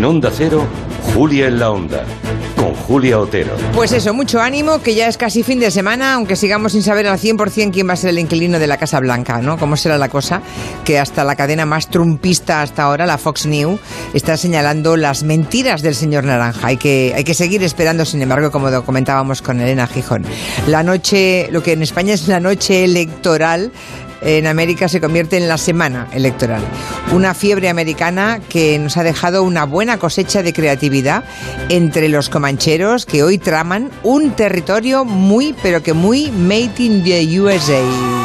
En Onda Cero, Julia en la Onda, con Julia Otero. Pues eso, mucho ánimo, que ya es casi fin de semana, aunque sigamos sin saber al 100% quién va a ser el inquilino de la Casa Blanca, ¿no? ¿Cómo será la cosa? Que hasta la cadena más trumpista hasta ahora, la Fox News, está señalando las mentiras del señor Naranja. Hay que, hay que seguir esperando, sin embargo, como comentábamos con Elena Gijón. La noche, lo que en España es la noche electoral, en América se convierte en la semana electoral. Una fiebre americana que nos ha dejado una buena cosecha de creatividad entre los comancheros que hoy traman un territorio muy, pero que muy made in the USA.